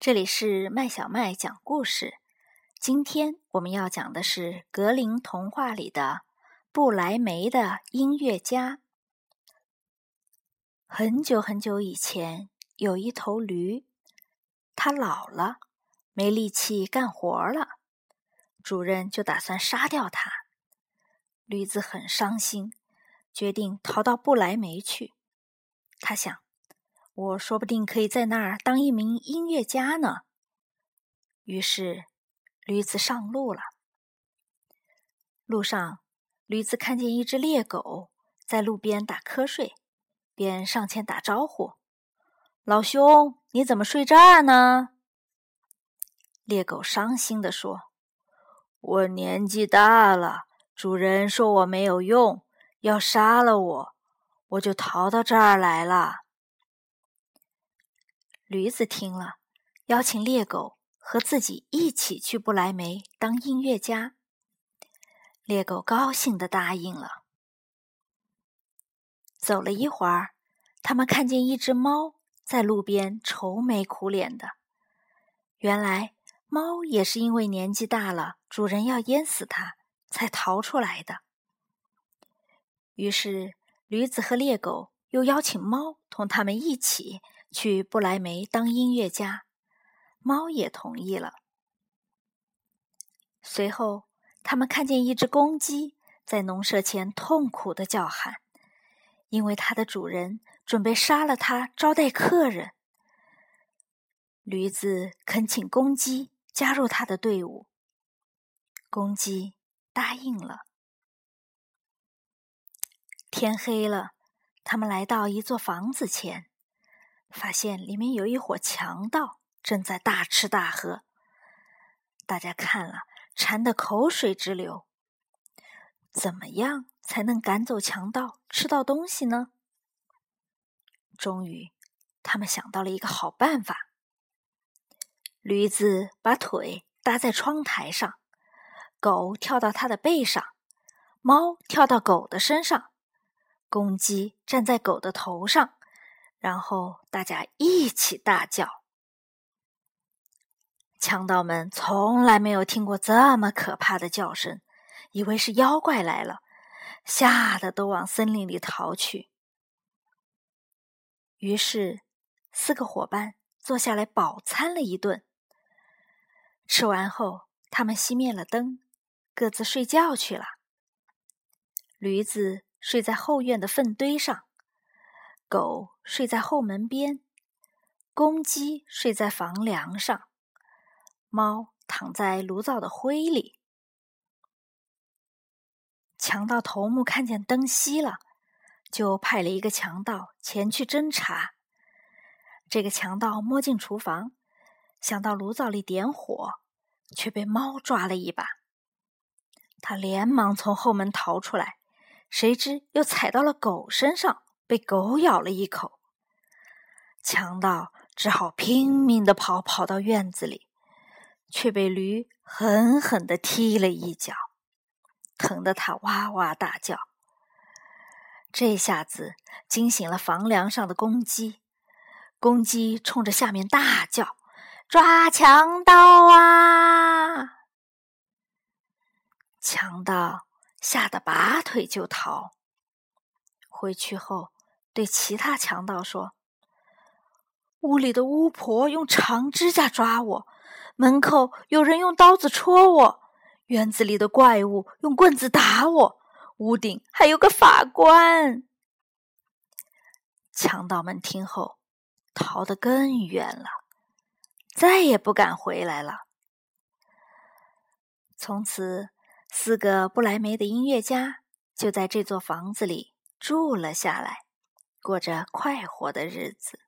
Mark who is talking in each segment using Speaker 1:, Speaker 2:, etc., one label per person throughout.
Speaker 1: 这里是麦小麦讲故事。今天我们要讲的是格林童话里的布莱梅的音乐家。很久很久以前，有一头驴，它老了，没力气干活了，主人就打算杀掉它。驴子很伤心，决定逃到布莱梅去。他想。我说不定可以在那儿当一名音乐家呢。于是，驴子上路了。路上，驴子看见一只猎狗在路边打瞌睡，便上前打招呼：“老兄，你怎么睡这儿呢？”猎狗伤心地说：“我年纪大了，主人说我没有用，要杀了我，我就逃到这儿来了。”驴子听了，邀请猎狗和自己一起去不来梅当音乐家。猎狗高兴的答应了。走了一会儿，他们看见一只猫在路边愁眉苦脸的。原来，猫也是因为年纪大了，主人要淹死它，才逃出来的。于是，驴子和猎狗又邀请猫同他们一起。去不来梅当音乐家，猫也同意了。随后，他们看见一只公鸡在农舍前痛苦的叫喊，因为它的主人准备杀了它招待客人。驴子恳请公鸡加入他的队伍，公鸡答应了。天黑了，他们来到一座房子前。发现里面有一伙强盗正在大吃大喝，大家看了馋得口水直流。怎么样才能赶走强盗，吃到东西呢？终于，他们想到了一个好办法。驴子把腿搭在窗台上，狗跳到它的背上，猫跳到狗的身上，公鸡站在狗的头上。然后大家一起大叫，强盗们从来没有听过这么可怕的叫声，以为是妖怪来了，吓得都往森林里逃去。于是，四个伙伴坐下来饱餐了一顿。吃完后，他们熄灭了灯，各自睡觉去了。驴子睡在后院的粪堆上。狗睡在后门边，公鸡睡在房梁上，猫躺在炉灶的灰里。强盗头目看见灯熄了，就派了一个强盗前去侦查。这个强盗摸进厨房，想到炉灶里点火，却被猫抓了一把。他连忙从后门逃出来，谁知又踩到了狗身上。被狗咬了一口，强盗只好拼命的跑，跑到院子里，却被驴狠狠的踢了一脚，疼得他哇哇大叫。这下子惊醒了房梁上的公鸡，公鸡冲着下面大叫：“抓强盗啊！”强盗吓得拔腿就逃，回去后。对其他强盗说：“屋里的巫婆用长指甲抓我，门口有人用刀子戳我，院子里的怪物用棍子打我，屋顶还有个法官。”强盗们听后逃得更远了，再也不敢回来了。从此，四个不来梅的音乐家就在这座房子里住了下来。过着快活的日子。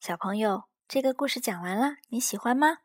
Speaker 1: 小朋友，这个故事讲完了，你喜欢吗？